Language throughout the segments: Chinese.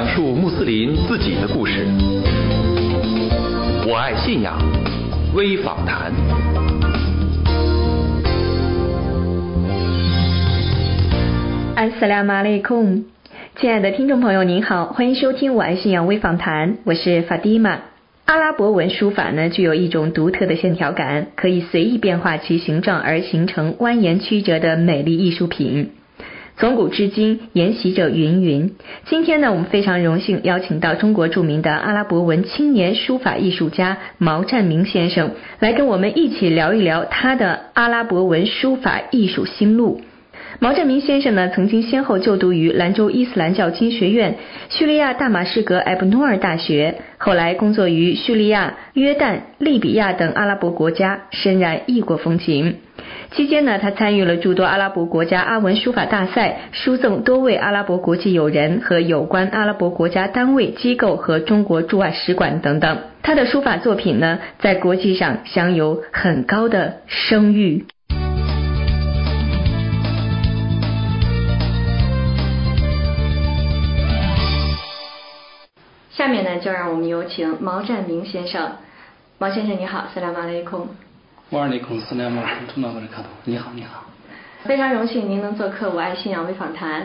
讲述穆斯林自己的故事。我爱信仰微访谈。安斯拉马雷控，亲爱的听众朋友，您好，欢迎收听我爱信仰微访谈，我是法蒂玛。阿拉伯文书法呢，具有一种独特的线条感，可以随意变化其形状而形成蜿蜒曲折的美丽艺术品。从古至今，沿袭着云云。今天呢，我们非常荣幸邀请到中国著名的阿拉伯文青年书法艺术家毛占明先生，来跟我们一起聊一聊他的阿拉伯文书法艺术心路。毛占明先生呢，曾经先后就读于兰州伊斯兰教经学院、叙利亚大马士革埃布努尔大学，后来工作于叙利亚、约旦、利比亚等阿拉伯国家，深染异国风情。期间呢，他参与了诸多阿拉伯国家阿文书法大赛，书赠多位阿拉伯国际友人和有关阿拉伯国家单位机构和中国驻外使馆等等。他的书法作品呢，在国际上享有很高的声誉。下面呢，就让我们有请毛占明先生。毛先生你好，斯拉马雷空。瓦尔内孔斯莱姆图马布尔卡图，你好，你好。非常荣幸您能做客《我爱信仰微访谈》。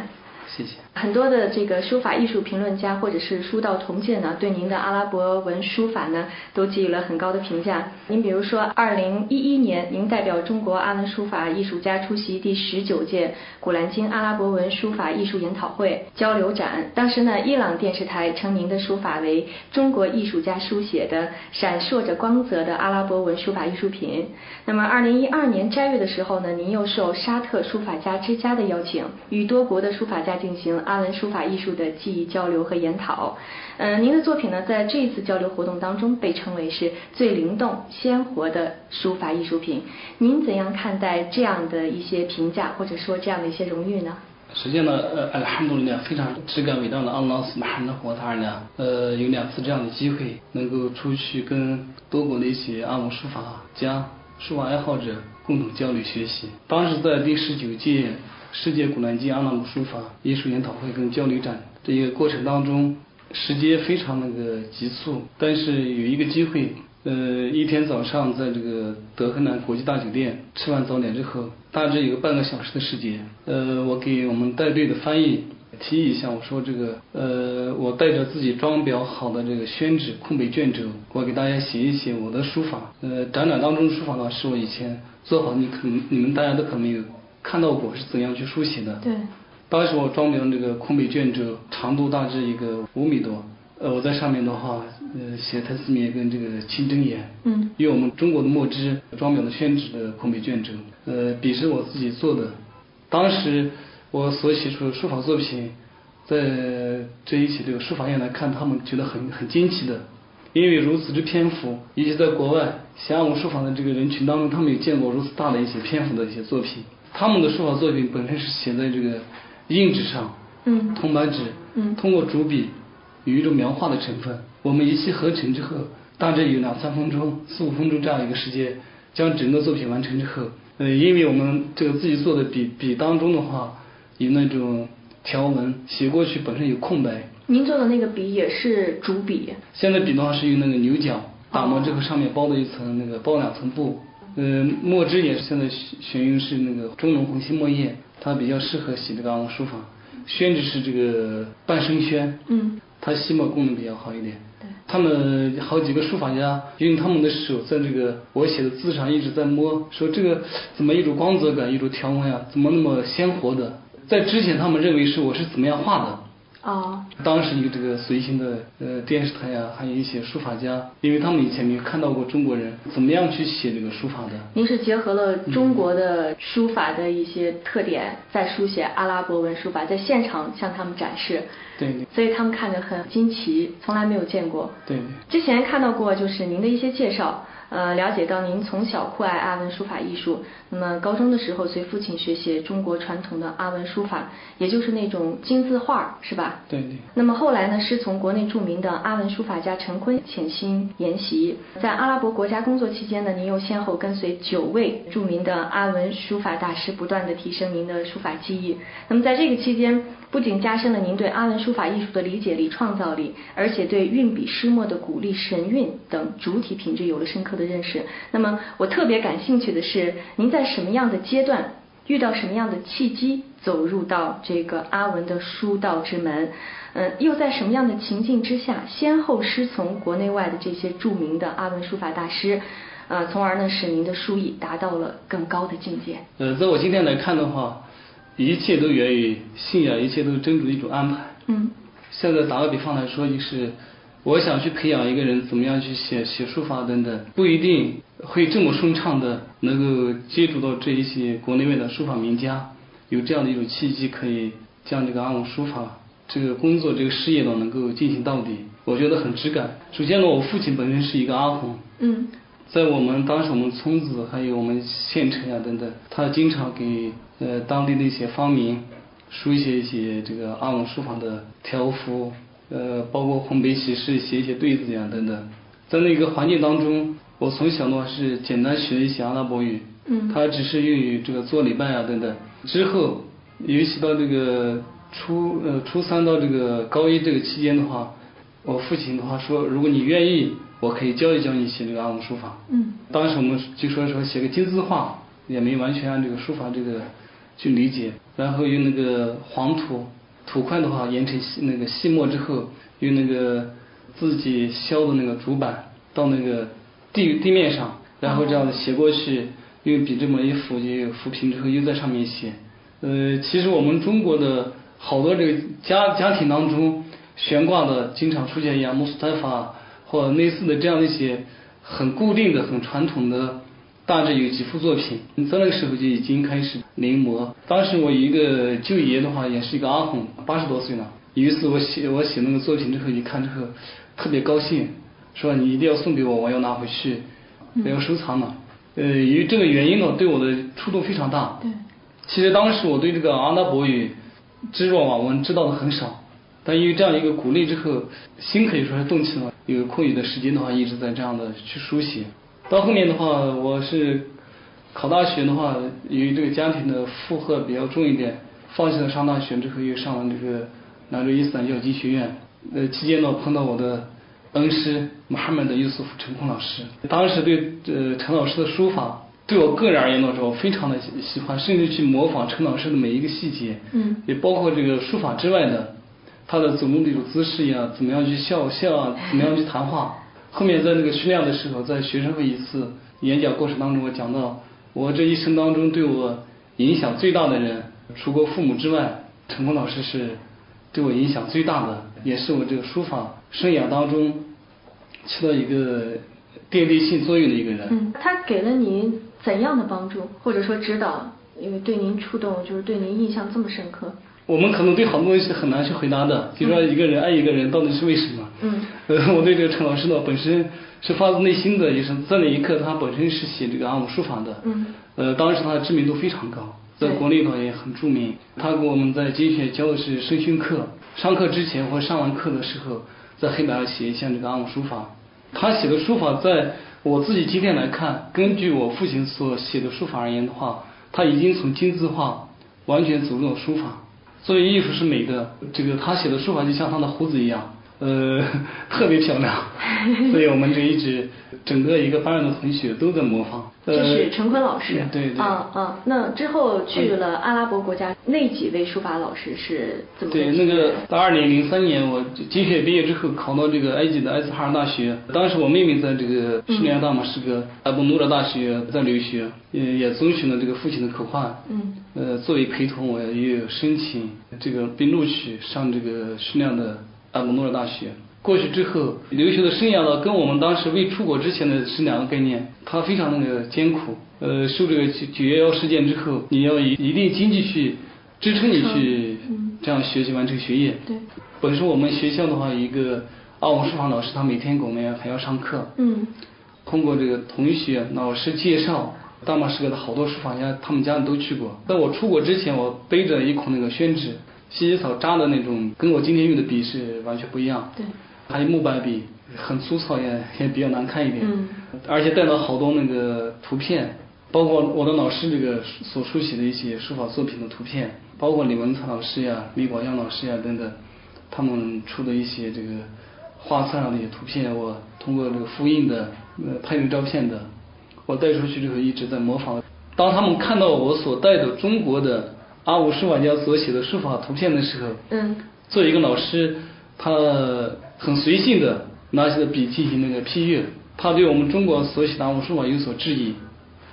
谢谢。很多的这个书法艺术评论家或者是书道同界呢，对您的阿拉伯文书法呢，都给予了很高的评价。您比如说，二零一一年，您代表中国阿文书法艺术家出席第十九届古兰经阿拉伯文书法艺术研讨会交流展。当时呢，伊朗电视台称您的书法为中国艺术家书写的闪烁着光泽的阿拉伯文书法艺术品。那么，二零一二年斋月的时候呢，您又受沙特书法家之家的邀请，与多国的书法家进行。阿文书法艺术的技艺交流和研讨，嗯，您的作品呢，在这一次交流活动当中被称为是最灵动鲜活的书法艺术品。您怎样看待这样的一些评价，或者说这样的一些荣誉呢？实际上呢，呃，阿拉哈杜呢非常质感伟大的阿拉斯马罕的活塔尔呢，呃，有两次这样的机会，能够出去跟多国的一些阿文书法家、书法爱好者共同交流学习。当时在第十九届。世界古兰经阿拉姆书法艺术研讨会跟交流展这一个过程当中，时间非常那个急促，但是有一个机会，呃，一天早上在这个德黑兰国际大酒店吃完早点之后，大致有个半个小时的时间，呃，我给我们带队的翻译提议一下，我说这个，呃，我带着自己装裱好的这个宣纸、空白卷轴，我给大家写一写我的书法。呃，展览当中书法呢，是我以前做好，你可能你们大家都可能没有。看到过是怎样去书写的？对。当时我装裱这个空白卷轴，长度大致一个五米多。呃，我在上面的话，呃，写太字面跟这个清真言。嗯。用我们中国的墨汁装裱的宣纸的空白卷轴。呃，笔是我自己做的。当时我所写出的书法作品，在这一些这个书法院来看，他们觉得很很惊奇的，因为如此之篇幅，尤其在国外写我书法的这个人群当中，他们有见过如此大的一些篇幅的一些作品。他们的书法作品本身是写在这个硬纸上，嗯，铜白纸，嗯，通过主笔有一种描画的成分。我们一气呵成之后，大致有两三分钟、四五分钟这样一个时间，将整个作品完成之后，呃，因为我们这个自己做的笔笔当中的话，有那种条纹，写过去本身有空白。您做的那个笔也是主笔？现在笔的话是用那个牛角打磨之后，上面包的一层那个包两层布。嗯，墨汁也是现在选选用是那个中浓红心墨液，它比较适合写这个书法。宣纸是这个半生宣，嗯，它吸墨功能比较好一点。对，他们好几个书法家用他们的手在这个我写的字上一直在摸，说这个怎么一种光泽感，一种条纹呀，怎么那么鲜活的？在之前他们认为是我是怎么样画的。哦，当时有这个随行的呃电视台呀，还有一些书法家，因为他们以前没有看到过中国人怎么样去写这个书法的。您是结合了中国的书法的一些特点，在书写阿拉伯文书法，在现场向他们展示。对对。所以他们看着很惊奇，从来没有见过。对。之前看到过，就是您的一些介绍。呃，了解到您从小酷爱阿文书法艺术，那么高中的时候随父亲学习中国传统的阿文书法，也就是那种金字画，是吧？对对。那么后来呢，师从国内著名的阿文书法家陈坤潜心研习，在阿拉伯国家工作期间呢，您又先后跟随九位著名的阿文书法大师，不断的提升您的书法技艺。那么在这个期间，不仅加深了您对阿文书法艺术的理解力、创造力，而且对运笔诗墨的鼓励、神韵等主体品质有了深刻的认识。那么我特别感兴趣的是，您在什么样的阶段遇到什么样的契机，走入到这个阿文的书道之门？嗯，又在什么样的情境之下，先后师从国内外的这些著名的阿文书法大师？呃，从而呢，使您的书艺达到了更高的境界。呃，在我今天来看的话。一切都源于信仰，一切都是真主的一种安排。嗯。现在打个比方来说，就是我想去培养一个人怎么样去写写书法等等，不一定会这么顺畅的能够接触到这一些国内外的书法名家，有这样的一种契机，可以将这个阿文书法这个工作这个事业呢能够进行到底，我觉得很质感。首先呢，我父亲本身是一个阿訇。嗯。在我们当时我们村子还有我们县城啊等等，他经常给呃当地的一些方民书写一些这个阿文书法的条幅，呃包括红白喜事写一些对子呀等等。在那个环境当中，我从小的话是简单学一些阿拉伯语，嗯，他只是用于这个做礼拜啊等等。之后尤其到这个初呃初三到这个高一这个期间的话，我父亲的话说，如果你愿意。我可以教一教你写这个阿文书法。嗯。当时我们就说说写个金字画，也没完全按这个书法这个去理解。然后用那个黄土土块的话研成细那个细末之后，用那个自己削的那个竹板到那个地地面上，然后这样子写过去，用笔这么一抚就抚平之后又在上面写。呃，其实我们中国的好多这个家家庭当中悬挂的经常出现一样穆斯塔法。或类似的这样的一些很固定的、很传统的，大致有几幅作品，在那个时候就已经开始临摹。当时我一个舅爷的话，也是一个阿訇，八十多岁了。有一次我写我写那个作品之后，一看之后特别高兴，说你一定要送给我，我要拿回去，我要收藏了。呃，由于这个原因呢，对我的触动非常大。对。其实当时我对这个阿拉伯语知若罔闻，知道的很少。但因为这样一个鼓励之后，心可以说是动起来了。有空余的时间的话，一直在这样的去书写。到后面的话，我是考大学的话，由于这个家庭的负荷比较重一点，放弃了上大学之后，又上了这个兰州伊斯兰教经学院。呃，期间呢碰到我的恩师穆罕默德·尤素夫陈坤老师。当时对呃陈老师的书法，对我个人而言的时候，非常的喜欢，甚至去模仿陈老师的每一个细节。嗯。也包括这个书法之外的。他的走路的一种姿势呀，怎么样去笑笑啊，怎么样去谈话？后面在那个训练的时候，在学生会一次演讲过程当中，我讲到，我这一生当中对我影响最大的人，除过父母之外，陈功老师是对我影响最大的，也是我这个书法生涯当中起到一个奠定性作用的一个人。嗯，他给了您怎样的帮助，或者说指导？因为对您触动，就是对您印象这么深刻。我们可能对很多东西很难去回答的，比如说一个人爱一个人到底是为什么？嗯。呃，我对这个陈老师呢，本身是发自内心的，也是在那一刻，他本身是写这个阿姆书法的。嗯。呃，当时他的知名度非常高，在国内呢也很著名。他给我们在经学教的是声训课，上课之前或上完课的时候，在黑板上写一下这个阿姆书法。他写的书法，在我自己今天来看，根据我父亲所写的书法而言的话，他已经从金字画完全走入了书法。作为艺术是美的，这个他写的书法就像他的胡子一样。呃，特别漂亮，所以我们就一直整个一个班上的同学都在模仿。这是陈坤老师。对对。啊啊，那之后去了阿拉伯国家，那几位书法老师是怎么？对，那个到二零零三年，我金学毕业之后考到这个埃及的埃斯哈尔大学。当时我妹妹在这个叙利亚大马士革阿布努尔大学在留学，也也遵循了这个父亲的口唤。嗯。呃，作为陪同，我也有申请这个被录取上这个叙利亚的。阿姆诺尔大学过去之后，留学的生涯呢，跟我们当时未出国之前的是两个概念。它非常那个艰苦，呃，受这个九九幺幺事件之后，你要以一定经济去支撑你去这样学习完成学业。对。本身我们学校的话，一个阿文书法老师，他每天给我们还要上课。嗯。通过这个同学、老师介绍，大马士革的好多书法家，他们家里都去过。在我出国之前，我背着一捆那个宣纸，西西草扎的那种，跟我今天用的笔是完全不一样。对，还有木板笔，很粗糙也也比较难看一点。嗯，而且带了好多那个图片，包括我的老师这个所书写的一些书法作品的图片，包括李文才老师呀、李广阳老师呀等等，他们出的一些这个画册上的一些图片，我通过这个复印的、呃拍成照片的，我带出去之后一直在模仿。当他们看到我所带的中国的阿武书法家所写的书法图片的时候，嗯，作为一个老师，他很随性的拿起了笔进行那个批阅，他对我们中国所写的阿武书法有所质疑。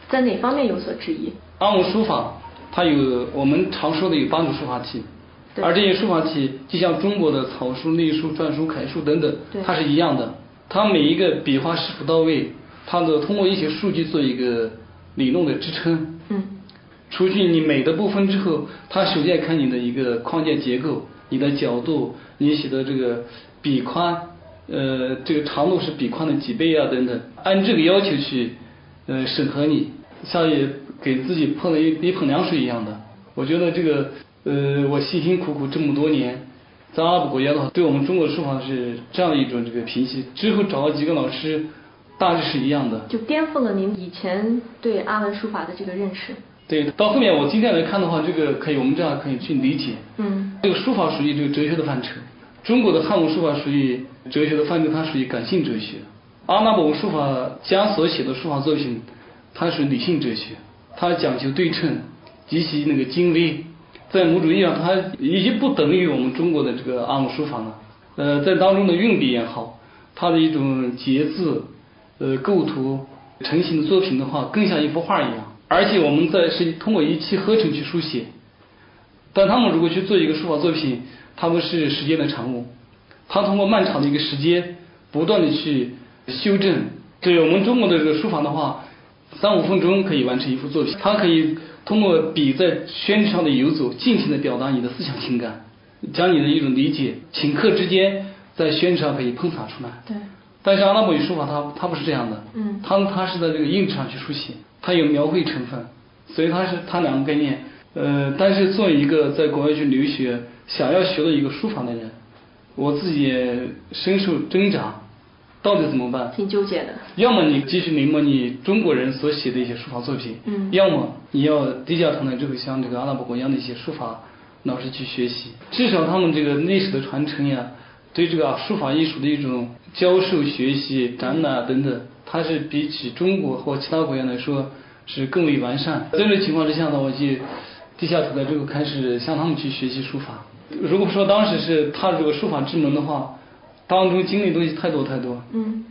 在哪方面有所质疑？阿武书法它有我们常说的有八种书法体，而这些书法体就像中国的草书、隶书、篆书、楷书等等对，它是一样的。它每一个笔画是否到位，它的通过一些数据做一个理论的支撑。嗯，除去你美的部分之后，它首先看你的一个框架结构、你的角度、你写的这个笔宽，呃，这个长度是笔宽的几倍啊等等，按这个要求去呃审核你，像也给自己泼了一一盆凉水一样的。我觉得这个呃，我辛辛苦苦这么多年，在阿拉伯国家的话，对我们中国书法是这样一种这个评析。之后找了几个老师，大致是一样的。就颠覆了您以前对阿文书法的这个认识。对，到后面我今天来看的话，这个可以我们这样可以去理解。嗯，这个书法属于这个哲学的范畴，中国的汉文书法属于哲学的范畴，它属于感性哲学。阿拉伯文书法家所写的书法作品，它属于理性哲学，它讲究对称，极其那个精微，在某种意义上，它已经不等于我们中国的这个阿姆书法了。呃，在当中的运笔也好，它的一种结字、呃构图成型的作品的话，更像一幅画一样。而且我们在是通过一气呵成去书写，但他们如果去做一个书法作品，他们是时间的产物，他通过漫长的一个时间，不断的去修正。对我们中国的这个书法的话，三五分钟可以完成一幅作品，它可以通过笔在宣纸上的游走，尽情的表达你的思想情感，将你的一种理解，顷刻之间在宣纸上可以喷洒出来。对，但是阿拉伯语书法它它不是这样的，嗯。它它是在这个硬纸上去书写，它有描绘成分，所以它是它两个概念。呃，但是作为一个在国外去留学，想要学的一个书法的人，我自己也深受挣扎，到底怎么办？挺纠结的。要么你继续临摹你中国人所写的一些书法作品，嗯要么你要低下头来这个像这个阿拉伯国家的一些书法老师去学习，至少他们这个历史的传承呀，对这个书法艺术的一种教授、学习、展览啊等等，它是比起中国或其他国家来说是更为完善。在这种情况之下呢，我就低下头来之后开始向他们去学习书法。如果说当时是踏入这个书法之门的话，当中经历的东西太多太多，嗯，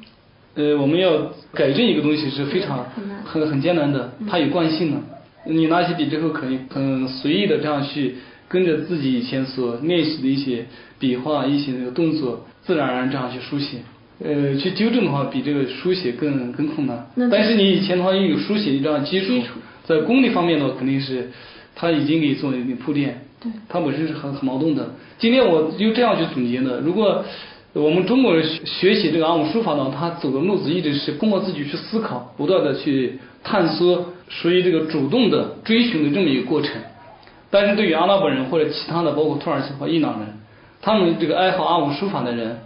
呃，我们要改正一个东西是非常很很艰难的，它有惯性的。你拿起笔之后，可以很随意的这样去跟着自己以前所练习的一些笔画、一些那个动作，自然而然这样去书写。呃，去纠正的话，比这个书写更更困难。但是你以前的话又有书写的这样基础在功力方面的话，肯定是他已经给你做了一定铺垫。对它本身是很很矛盾的。今天我就这样去总结的。如果我们中国人学学习这个阿姆书法呢，他走的路子一直是通过自己去思考，不断的去探索，属于这个主动的追寻的这么一个过程。但是对于阿拉伯人或者其他的，包括土耳其和伊朗人，他们这个爱好阿姆书法的人，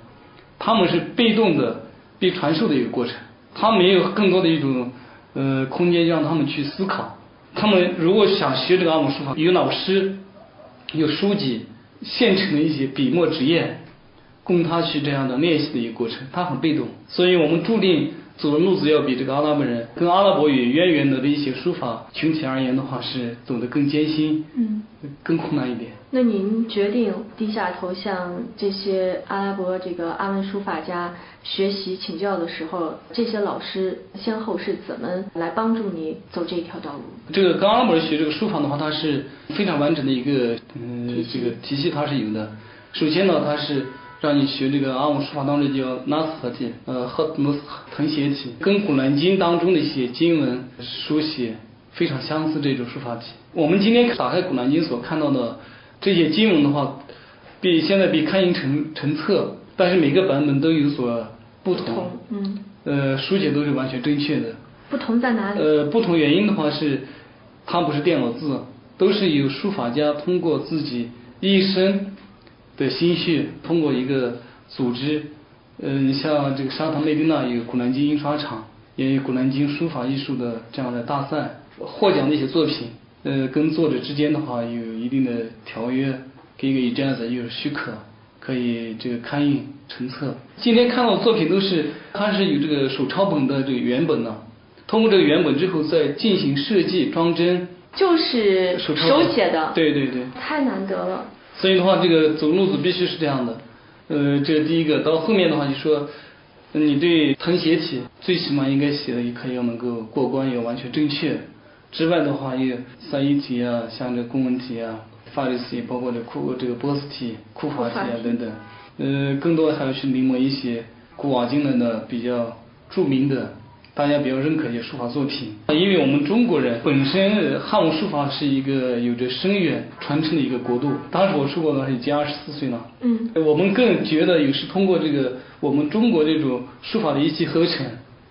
他们是被动的被传授的一个过程，他没有更多的一种呃空间让他们去思考。他们如果想学这个阿姆书法，有老师，有书籍，现成的一些笔墨纸砚，供他去这样的练习的一个过程，他很被动，所以我们注定走的路子要比这个阿拉伯人跟阿拉伯语渊源的一些书法群体而言的话，是走得更艰辛，嗯，更困难一点。那您决定低下头向这些阿拉伯这个阿文书法家学习请教的时候，这些老师先后是怎么来帮助你走这一条道路？这个跟阿拉伯人学这个书法的话，它是非常完整的一个嗯这个体系，它是有的。首先呢，它是让你学这个阿文书法当中叫纳斯合体，呃，赫姆斯誊写体，跟《古兰经》当中的一些经文书写非常相似这种书法体。我们今天打开《古兰经》所看到的这些经文的话，比现在比刊印成成册，但是每个版本都有所不同。同，嗯，呃，书写都是完全正确的。不同在哪里？呃，不同原因的话是，它不是电脑字，都是由书法家通过自己一生的心血，通过一个组织，嗯、像这个沙塘内蒂纳有古兰经印刷厂，也有古兰经书法艺术的这样的大赛，获奖的一些作品，呃，跟作者之间的话有一定的条约，给一个这样子有许可，可以这个刊印成册。今天看到的作品都是，它是有这个手抄本的这个原本呢，通过这个原本之后再进行设计装帧，就是手抄手写的，对对对。太难得了。所以的话，这个走路子必须是这样的。呃，这是第一个。到后面的话，就说呃你对誊写体最起码应该写的也可以要能够过关，要完全正确。之外的话，也三一体啊，像这公文体啊、法律体，包括这库这个波斯体、库法体啊等等。呃，更多的还要去临摹一些古往今来的比较著名的大家比较认可一些书法作品，因为我们中国人本身呃汉武书法是一个有着深远传承的一个国度。当时我出国的话已经二十四岁了，嗯，我们更觉得也是通过这个我们中国这种书法的一气呵成，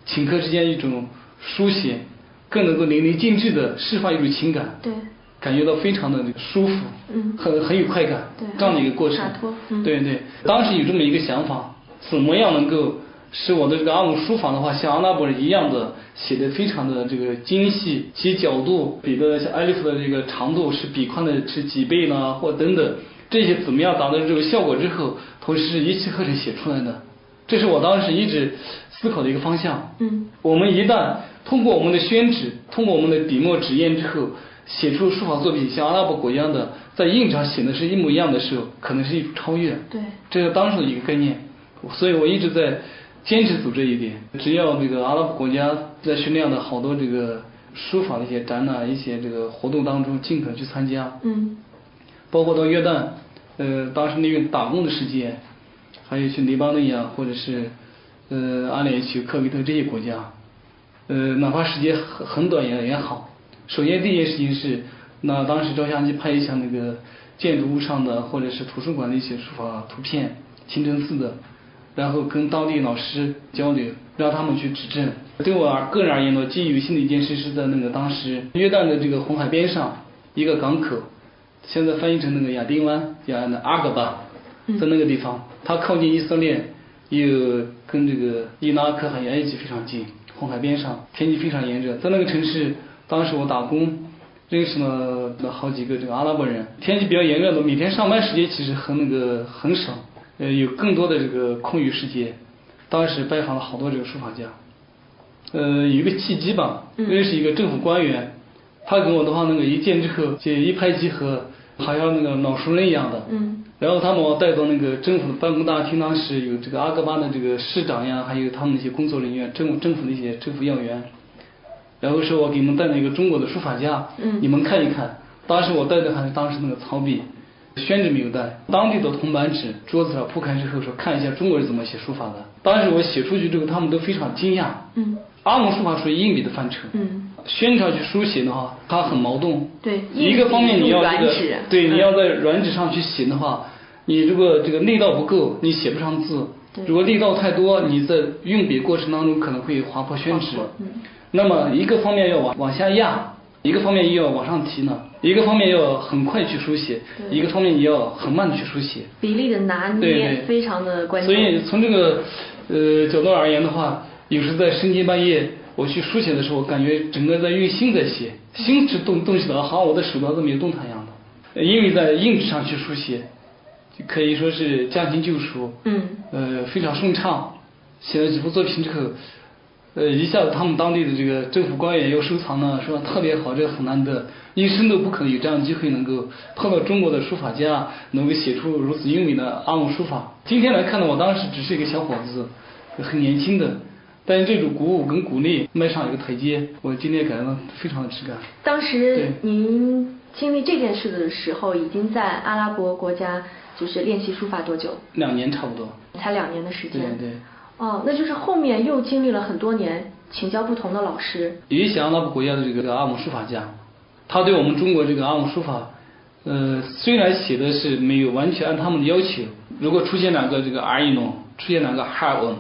顷刻之间一种书写，更能够淋漓尽致的释放一种情感，对，感觉到非常的这个舒服，嗯。很很有快感，对。这样的一个过程。对对，当时有这么一个想法，怎么样能够使我的这个阿姆书法的话，像阿拉伯人一样的写的非常的这个精细，其角度比的像艾利夫的这个长度是笔宽的是几倍呢，或等等，这些怎么样达到这个效果之后，同时是一气呵成写出来的，这是我当时一直思考的一个方向。嗯，我们一旦通过我们的宣纸，通过我们的笔墨纸砚之后，写出书法作品像阿拉伯国一样的，在印上写的是一模一样的时候，可能是一种超越。对，这是当时的一个概念，所以我一直在坚持走这一点。只要这个阿拉伯国家在训练的好多这个书法的一些展览、一些这个活动当中，尽可能去参加。嗯包括到约旦，呃，当时那个打工的时间，还有去黎巴嫩呀，或者是呃阿联酋、科威特这些国家，呃，哪怕时间很很短也也好。首先第一件事情是，那当时照相机拍一下那个建筑物上的或者是图书馆的一些书法图片、清真寺的，然后跟当地老师交流，让他们去指正。对我个人而言呢，记忆犹新的一件事是在那个当时约旦的这个红海边上一个港口，现在翻译成那个亚丁湾，叫那阿格巴，在那个地方，它靠近以色列，又跟这个伊拉克还有埃及非常近，红海边上，天气非常炎热。在那个城市，当时我打工，认识了好几个这个阿拉伯人。天气比较炎热的，每天上班时间其实很那个很少，呃，有更多的这个空余时间。当时拜访了好多这个书法家，呃，有一个契机吧，认识一个政府官员，他跟我的话那个一见之后就一拍即合，好像那个老熟人一样的。嗯然后他把我带到那个政府的办公大厅，当时有这个阿格巴的这个市长呀，还有他们那些工作人员，政政府的一些政府要员。然后说我给你们带了一个中国的书法家，嗯你们看一看。当时我带的还是当时那个草笔，宣纸没有带，当地的铜板纸，桌子上铺开之后说看一下中国人怎么写书法的。当时我写出去之后，他们都非常惊讶。嗯阿蒙书法属于硬笔的范畴，嗯，宣传去书写的话，它很矛盾。对一个方面你要这个对，嗯你要在软纸上去写的话，你如果这个力道不够，你写不上字；如果力道太多，你在用笔过程当中可能会划破宣纸嗯。那么一个方面要往往下压，一个方面又要往上提呢，一个方面要很快去书写，一个方面也要很慢的去书写。比例的拿捏非常的关键所。以从这个呃角度而言的话，有时在深更半夜我去书写的时候，感觉整个在用心在写，心是动动起来，好像我的手刀子没有动弹一样的。呃因为在硬纸上去书写，就可以说是驾轻就熟，嗯呃，非常顺畅。写了几幅作品之后，呃，一下子他们当地的这个政府官员又收藏了，说特别好，这个很难得，一生都不可能有这样的机会能够碰到中国的书法家，能够写出如此优美的阿姆书法。今天来看呢，我当时只是一个小伙子，很年轻的，但是这种鼓舞跟鼓励迈上一个台阶，我今天感觉到非常的质感。当时您经历这件事的时候，已经在阿拉伯国家就是练习书法多久？两年差不多。才两年的时间。对。哦，那就是后面又经历了很多年，请教不同的老师。有一些阿拉伯国家的这个阿姆书法家，他对我们中国这个阿姆书法，呃，虽然写的是没有完全按他们的要求，如果出现两个这个 r 一弄，出现两个 ha 文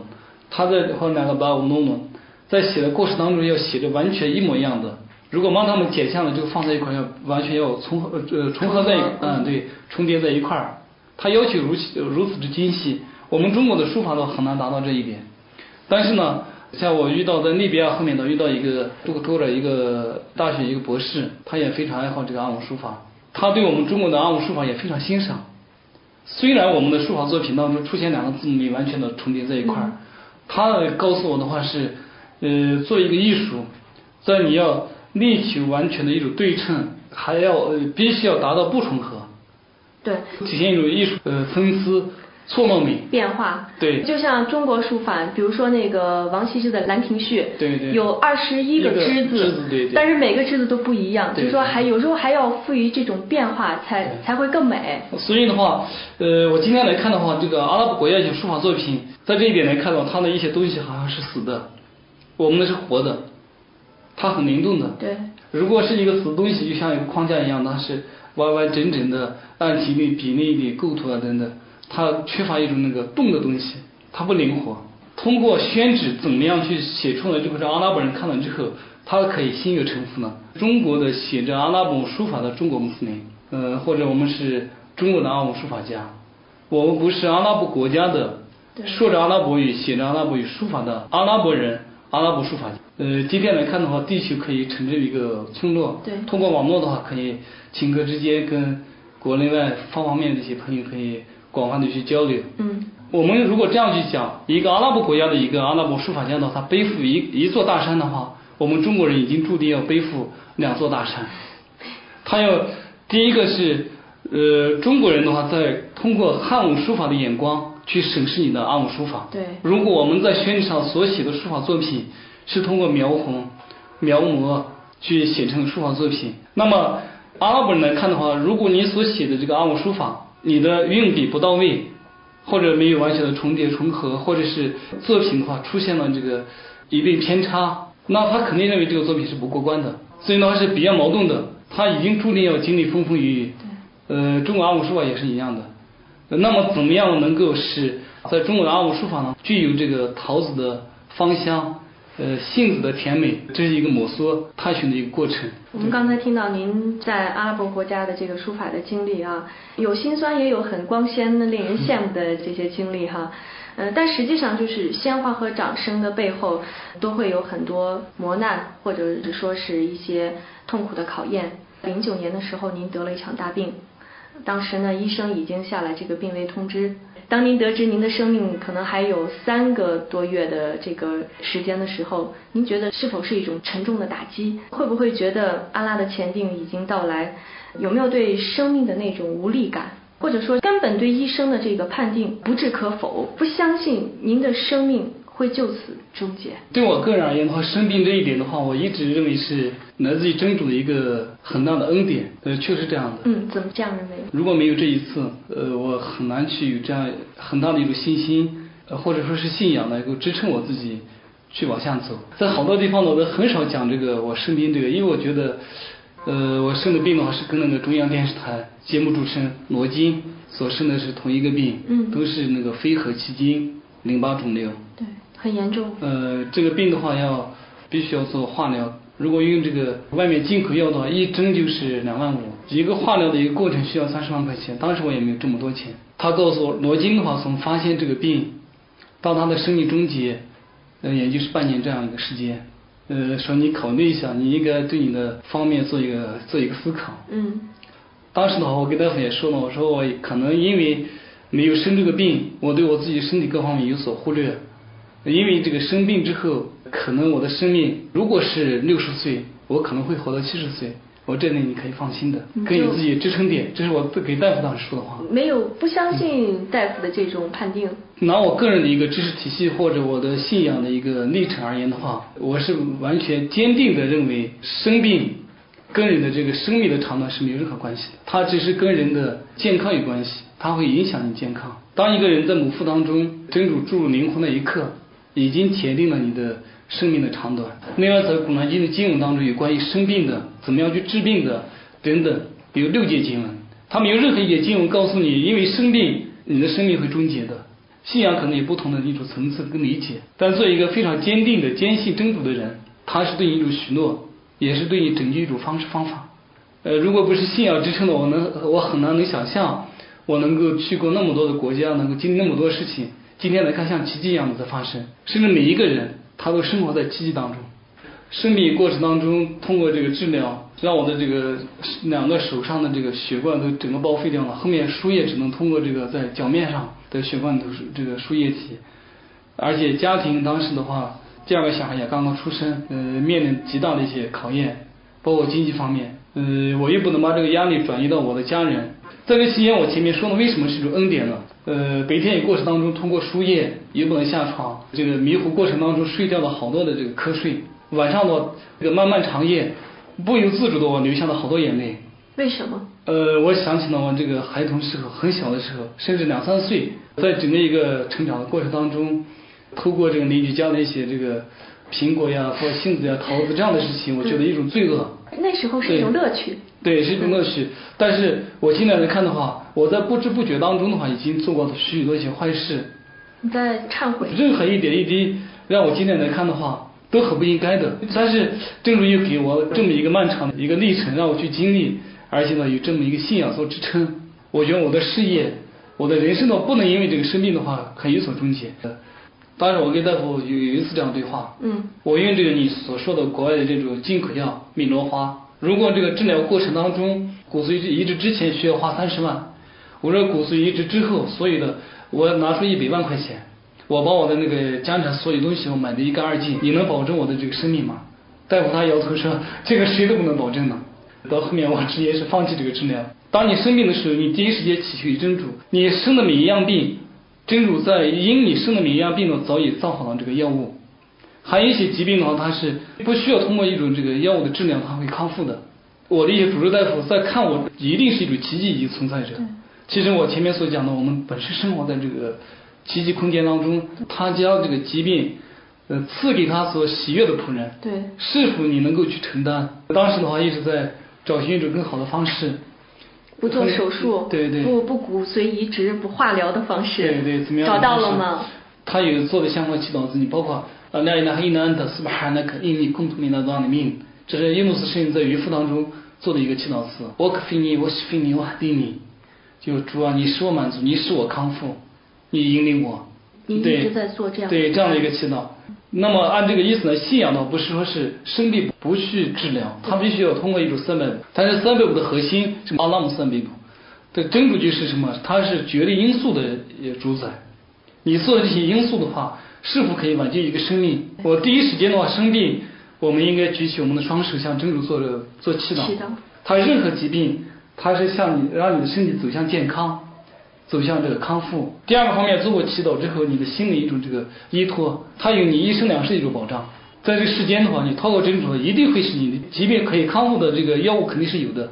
他在和两个把我弄弄，在写的过程当中要写的完全一模一样的。如果帮他们剪下了，就放在一块，要完全要重合呃重合在一嗯对重叠在一块儿。他要求如此如此之精细，我们中国的书法都很难达到这一点。但是呢，像我遇到在利比亚后面呢遇到一个读读了一个大学一个博士，他也非常爱好这个阿姆书法，他对我们中国的阿姆书法也非常欣赏。虽然我们的书法作品当中出现两个字母没完全的重叠在一块儿，他告诉我的话是，呃，做一个艺术，在你要力求完全的一种对称，还要呃必须要达到不重合，对，体现一种艺术呃参差错落美。变化，对。就像中国书法，比如说那个王羲之的《兰亭序》，对对。有二十一个之之字对对。但是每个之字都不一样，对就说还有时候还要赋予这种变化才才会更美。所以的话，呃，我今天来看的话，这个阿拉伯国家一些书法作品，在这一点来看的话，它的一些东西好像是死的，我们的是活的，它很灵动的。对，如果是一个死的东西，就像一个框架一样，它是完完整整的按比例比例的构图啊等等，它缺乏一种那个动的东西，它不灵活。通过宣纸怎么样去写出来之后，让阿拉伯人看了之后，他可以心悦诚服呢？中国的写着阿拉伯书法的中国穆斯林，呃，或者我们是中国的阿拉伯书法家，我们不是阿拉伯国家的说着阿拉伯语、写着阿拉伯语书法的阿拉伯人、阿拉伯书法家。呃，今天来看的话，地球可以成为一个村落。对通过网络的话，可以顷刻之间跟国内外方方面面的一些朋友可以广泛的去交流。嗯，我们如果这样去讲，一个阿拉伯国家的一个阿拉伯书法家的话，他背负一一座大山的话，我们中国人已经注定要背负两座大山。他要第一个是，呃，中国人的话，在通过汉武书法的眼光去审视你的阿姆书法。对如果我们在宣纸上所写的书法作品是通过描红、描摹去写成书法作品，那么阿拉伯人来看的话，如果你所写的这个阿姆书法，你的运笔不到位，或者没有完全的重叠重合，或者是作品的话出现了这个一定偏差，那他肯定认为这个作品是不过关的，所以呢是比较矛盾的，他已经注定要经历风风雨雨。呃，中国阿姆书法也是一样的。那么怎么样能够使在中国的阿姆书法呢，具有这个桃子的芳香，呃，杏子的甜美，这是一个摸索探寻的一个过程。我们刚才听到您在阿拉伯国家的这个书法的经历啊，有辛酸，也有很光鲜的、令人羡慕的这些经历哈。呃，但实际上就是鲜花和掌声的背后，都会有很多磨难，或者是说是一些痛苦的考验。零九年的时候，您得了一场大病，当时呢，医生已经下了这个病危通知。当您得知您的生命可能还有三个多月的这个时间的时候，您觉得是否是一种沉重的打击？会不会觉得阿拉的前定已经到来？有没有对生命的那种无力感，或者说根本对医生的这个判定不置可否，不相信您的生命会就此终结？对我个人而言的话，生病这一点的话，我一直认为是来自于真主的一个很大的恩典。呃，确实这样的。嗯，怎么这样认为？如果没有这一次，呃，我很难去有这样很大的一种信心，呃，或者说是信仰能够支撑我自己去往下走。在好多地方呢，我都很少讲这个我生病这个，因为我觉得，呃，我生的病的话是跟那个中央电视台节目主持人罗金所生的是同一个病，嗯都是那个非核期经淋巴肿瘤。对，很严重。呃，这个病的话要必须要做化疗，如果用这个外面进口药的话，一针就是两万五，一个化疗的一个过程需要三十万块钱。当时我也没有这么多钱。他告诉我，罗金的话，从发现这个病到他的生命终结，呃，也就是半年这样一个时间。呃，说你考虑一下，你应该对你的方面做一个做一个思考。嗯当时的话，我跟大夫也说了，我说我可能因为没有生这个病，我对我自己身体各方面有所忽略。因为这个生病之后，可能我的生命如果是六十岁，我可能会活到七十岁。我这点你可以放心的，更有自己支撑点。这是我给大夫当时说的话。没有不相信大夫的这种判定。拿我个人的一个知识体系或者我的信仰的一个历程而言的话，我是完全坚定的认为生病跟人的这个生命的长短是没有任何关系的，它只是跟人的健康有关系，它会影响你健康。当一个人在母腹当中真主注入灵魂的一刻，已经铁定了你的生命的长短。另外，在古兰经的经文当中有关于生病的、怎么样去治病的等等，有六节经文，他没有任何一节经文告诉你，因为生病你的生命会终结的。信仰可能有不同的一种层次跟理解，但做一个非常坚定的坚信真主的人，他是对你一种许诺，也是对你拯救一种方式方法。呃，如果不是信仰支撑的，我能我很难能想象我能够去过那么多的国家，能够经历那么多事情。今天来看，像奇迹一样的在发生，甚至每一个人他都生活在奇迹当中。生病过程当中，通过这个治疗，让我的这个两个手上的这个血管都整个报废掉了。后面输液只能通过这个在脚面上的血管都是这个输液体，而且家庭当时的话，第二个小孩也刚刚出生，呃，面临极大的一些考验，包括经济方面，呃，我又不能把这个压力转移到我的家人。在这期间，我前面说的为什么是一种恩典呢？呃，白天过程当中通过输液也不能下床，这个迷糊过程当中睡掉了好多的这个瞌睡。晚上的这个漫漫长夜，不由自主的我流下了好多眼泪。为什么？呃，我想起了我这个孩童时候，很小的时候，甚至两三岁，在整个一个成长的过程当中，透过这个邻居家的一些这个苹果呀或杏子呀桃子这样的事情，我觉得一种罪恶。那时候是一种乐趣。对，是一种乐趣。但是我现在来看的话，我在不知不觉当中的话，已经做过许许多一些坏事。你在忏悔。任何一点一滴，让我今天来看的话。都很不应该的，但是正如又给我这么一个漫长的一个历程让我去经历，而且呢有这么一个信仰做支撑，我觉得我的事业、我的人生呢不能因为这个生病的话可有所终结。当时我跟大夫有有一次这样对话，嗯，我用这个你所说的国外的这种进口药米罗花，如果这个治疗过程当中骨髓移植之前需要花三十万，我说骨髓移植之后所有的我拿出一百万块钱。我把我的那个家产所有东西我买的一干二净，你能保证我的这个生命吗？大夫他摇头说，这个谁都不能保证呢。到后面我直接是放弃这个治疗。当你生病的时候，你第一时间祈求于真主。你生的每一样病，真主在因你生的每一样病呢，早已造好了这个药物。还有一些疾病的话，它是不需要通过一种这个药物的治疗，它会康复的。我的一些主治大夫在看我，一定是一种奇迹已经存在着。其实我前面所讲的，我们本身生活在这个。奇迹空间当中，他将这个疾病，呃，赐给他所喜悦的仆人。对。是否你能够去承担？当时的话一直在找寻一种更好的方式。不做手术。对对。不不骨髓移植不化疗的方式。对对，怎么样？找到了吗？他有做的相关祈祷自己包括啊，那那黑南的斯巴哈那克印尼共同民的这样的命，这是印度斯圣人在渔夫当中做的一个祈祷词。我可非你，我是非你，我还对你，就主啊，你使我满足，你使我康复。你引领我，对对这样的一个祈祷。那么按这个意思呢，信仰呢不是说是生病不去治疗，它必须要通过一种三百五。但是三百五的核心是阿拉姆三百五，的真主就是什么？它是决定因素的主宰。你做这些因素的话，是否可以挽救一个生命？我第一时间的话生病，我们应该举起我们的双手向真主做做祈祷。他任何疾病，他是向你让你的身体走向健康。走向这个康复。第二个方面，做过祈祷之后，你的心的一种这个依托，它有你一生两世的一种保障。在这世间的话，你透过真主，一定会使你的疾病可以康复的这个药物肯定是有的，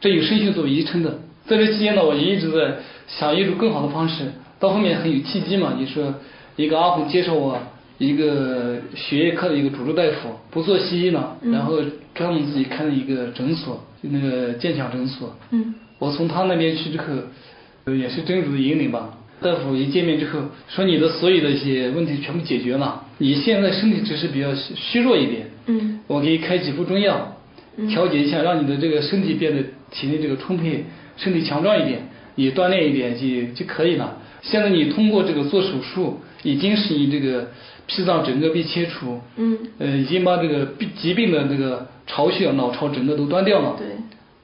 这有圣训作为依撑的。在这期间呢，我一直在想一种更好的方式。到后面很有契机嘛，你说一个阿红介绍我一个血液科的一个主治大夫，不做西医了，然后专门自己开了一个诊所，就那个健强诊所。嗯。我从他那边去之后。也是真主的引领吧。大夫一见面之后说：“你的所有的一些问题全部解决了，你现在身体只是比较虚弱一点。嗯，我给你开几副中药，调节一下，让你的这个身体变得体内这个充沛，身体强壮一点，你锻炼一点就就可以了。现在你通过这个做手术，已经是你这个脾脏整个被切除。嗯，呃，已经把这个病疾病的这个巢穴、脑巢整个都端掉了。对，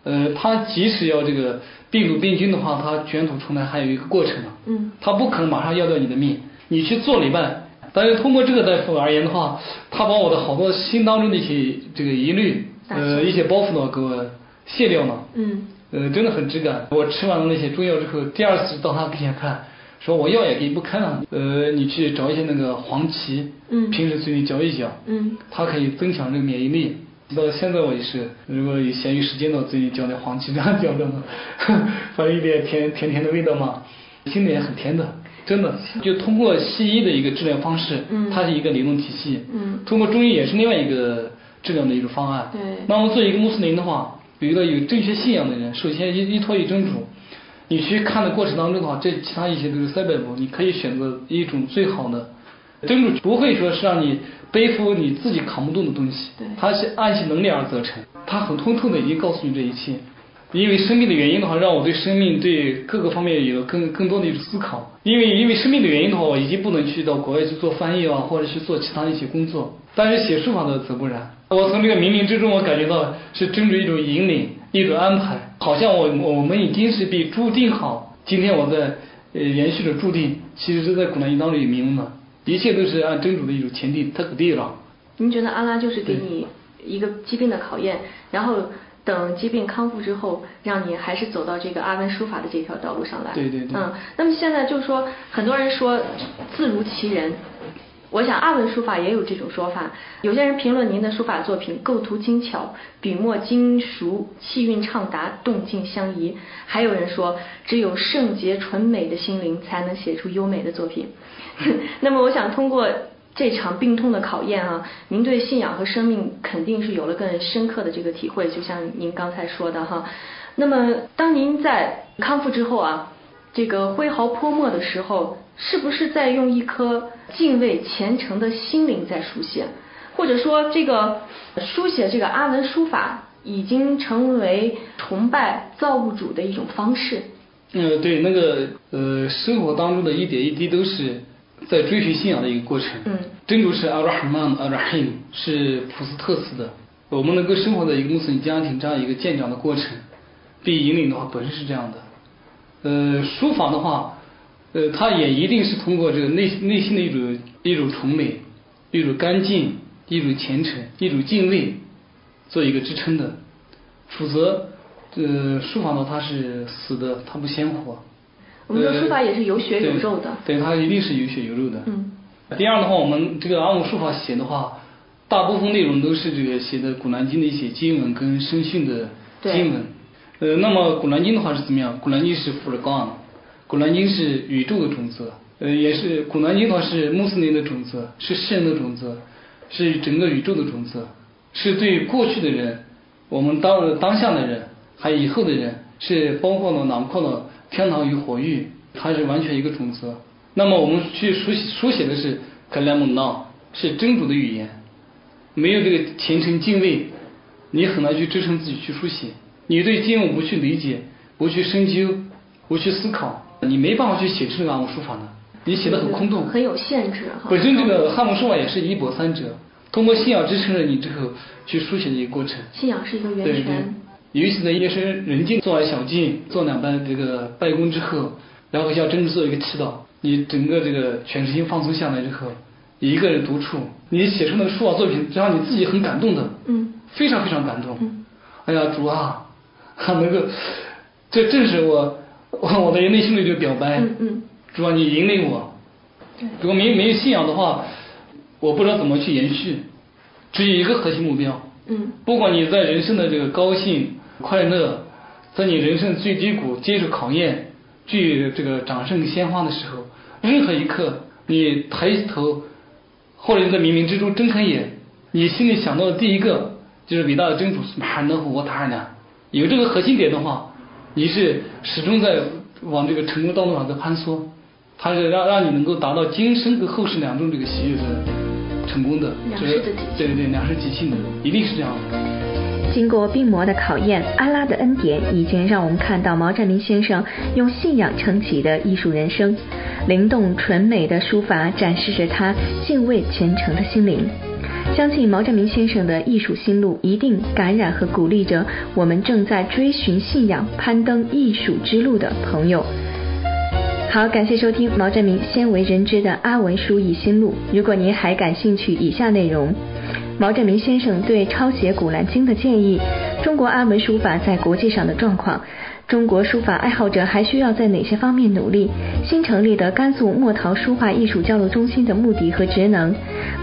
呃，他即使要这个。病毒病菌的话，它卷土重来还有一个过程呢。嗯。他不可能马上要掉你的命，你去做礼拜。但是通过这个大夫而言的话，他把我的好多心当中的一些这个疑虑，呃，一些包袱呢给我卸掉了。嗯。呃，真的很质感。我吃完了那些中药之后，第二次到他跟前看，说我药也给你不开了。呃，你去找一些那个黄芪，嗯，平时自己嚼一嚼，嗯，它可以增强这个免疫力。到现在我也是，如果有闲余时间的，自己嚼点黄芪这样嚼着嘛，反正一点甜甜甜的味道嘛，心里也很甜的，真的。就通过西医的一个治疗方式，嗯，它是一个理论体系，嗯，通过中医也是另外一个治疗的一个方案，对。那么作为一个穆斯林的话，有一个有正确信仰的人，首先依依托于真主，你去看的过程当中的话，这其他一些都是塞百步，你可以选择一种最好的。真主不会说是让你背负你自己扛不动的东西，他是按其能力而责成，他很通透的已经告诉你这一切。因为生命的原因的话，让我对生命对各个方面有了更更多的一种思考。因为因为生命的原因的话，我已经不能去到国外去做翻译啊，或者去做其他的一些工作。但是写书法的则不然。我从这个冥冥之中，我感觉到是真主一种引领，一种安排，好像我我们已经是被注定好。今天我在呃延续着注定，其实是在古兰经当中也明了，一切都是按真主的一种前提，他可定了。您觉得阿拉就是给你一个疾病的考验，然后？等疾病康复之后，让你还是走到这个阿文书法的这条道路上来。对对对。嗯，那么现在就是说，很多人说字如其人，我想阿文书法也有这种说法。有些人评论您的书法作品构图精巧，笔墨精熟，气韵畅达，动静相宜。还有人说，只有圣洁纯美的心灵才能写出优美的作品。那么我想通过。这场病痛的考验啊，您对信仰和生命肯定是有了更深刻的这个体会，就像您刚才说的哈。那么，当您在康复之后啊，这个挥毫泼墨的时候，是不是在用一颗敬畏虔诚的心灵在书写？或者说，这个书写这个阿文书法已经成为崇拜造物主的一种方式？嗯，对，那个呃，生活当中的一点一滴都是。在追寻信仰的一个过程，嗯，真主是阿拉哈曼阿拉哈姆，是普斯特斯的。我们能够生活在一个穆斯林家庭这样一个建长的过程，被引领的话，本身是这样的。呃，书法的话，呃，他也一定是通过这个内内心的一种一种崇美、一种干净、一种虔诚、一种敬畏做一个支撑的。否则，呃，书法呢，它是死的，它不鲜活。我们说书法也是有血有肉的，对，它一定是有血有肉的。嗯。第二的话，我们这个阿姆书法写的话，大部分内容都是这个写的《古兰经》的一些经文跟声训的经文。呃，那么《古兰经》的话是怎么样？《古兰经》是福尔干，《古兰经》是宇宙的种子，呃，也是《古兰经》的话是穆斯林的种子，是世人的种子，是整个宇宙的种子，是对过去的人，我们当当下的人，还有以后的人，是包括了囊括了。天堂与火域，它是完全一个种子。那么我们去书写书写的是克莱蒙纳，是真主的语言。没有这个虔诚敬畏，你很难去支撑自己去书写。你对经文不去理解，不去深究，不去思考，你没办法去写出这个阿姆书法的。你写的很空洞，很有限制。本身这个汉文书法也是一波三折，通过信仰支撑着你之后去书写的一个过程。信仰是一个源泉。尤其在夜深人静，做完小静，做两班这个拜功之后，然后要真正做一个祈祷，你整个这个全身心放松下来之后，你一个人独处，你写出那个书法作品，让你自己很感动的，嗯，非常非常感动。嗯哎呀，主啊，能 够，这正是我我 我的内心里就表白。嗯嗯。主啊，你引领我。如果没没有信仰的话，我不知道怎么去延续。只有一个核心目标。嗯。不管你在人生的这个高兴。快乐，在你人生最低谷接受考验、具这个掌声鲜花的时候，任何一刻，你抬起头，或者你在冥冥之中睁开眼，你心里想到的第一个就是伟大的真主是马能和我塔尔呢。有这个核心点的话，你是始终在往这个成功道路上在攀缩，它是让让你能够达到今生和后世两种这个喜悦的成功的，对对对，两世即幸的，一定是这样的。经过病魔的考验，阿拉的恩典已经让我们看到毛占林先生用信仰撑起的艺术人生。灵动纯美的书法展示着他敬畏虔诚的心灵。相信毛占明先生的艺术心路一定感染和鼓励着我们正在追寻信仰、攀登艺术之路的朋友。好，感谢收听毛占明鲜为人知的阿文书艺心路。如果您还感兴趣以下内容。毛振明先生对抄写《古兰经》的建议，中国阿文书法在国际上的状况，中国书法爱好者还需要在哪些方面努力？新成立的甘肃墨陶书画艺术交流中心的目的和职能，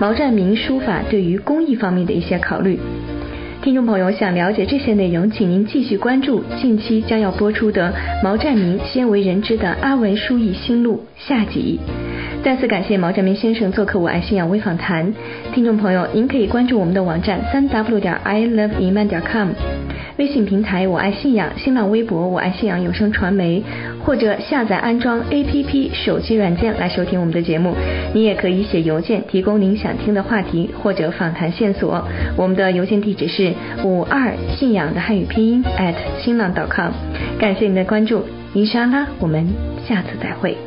毛占明书法对于工艺方面的一些考虑。听众朋友想了解这些内容，请您继续关注近期将要播出的毛占明鲜为人知的阿文书艺心路下集。再次感谢毛占明先生做客我爱信仰微访谈。听众朋友，您可以关注我们的网站三 w 点 i love iman 点 com。微信平台“我爱信仰”、新浪微博“我爱信仰有声传媒”，或者下载安装 APP 手机软件来收听我们的节目。你也可以写邮件提供您想听的话题或者访谈线索。我们的邮件地址是五二信仰的汉语拼音 at 新浪 .com。感谢您的关注，伊莎拉，我们下次再会。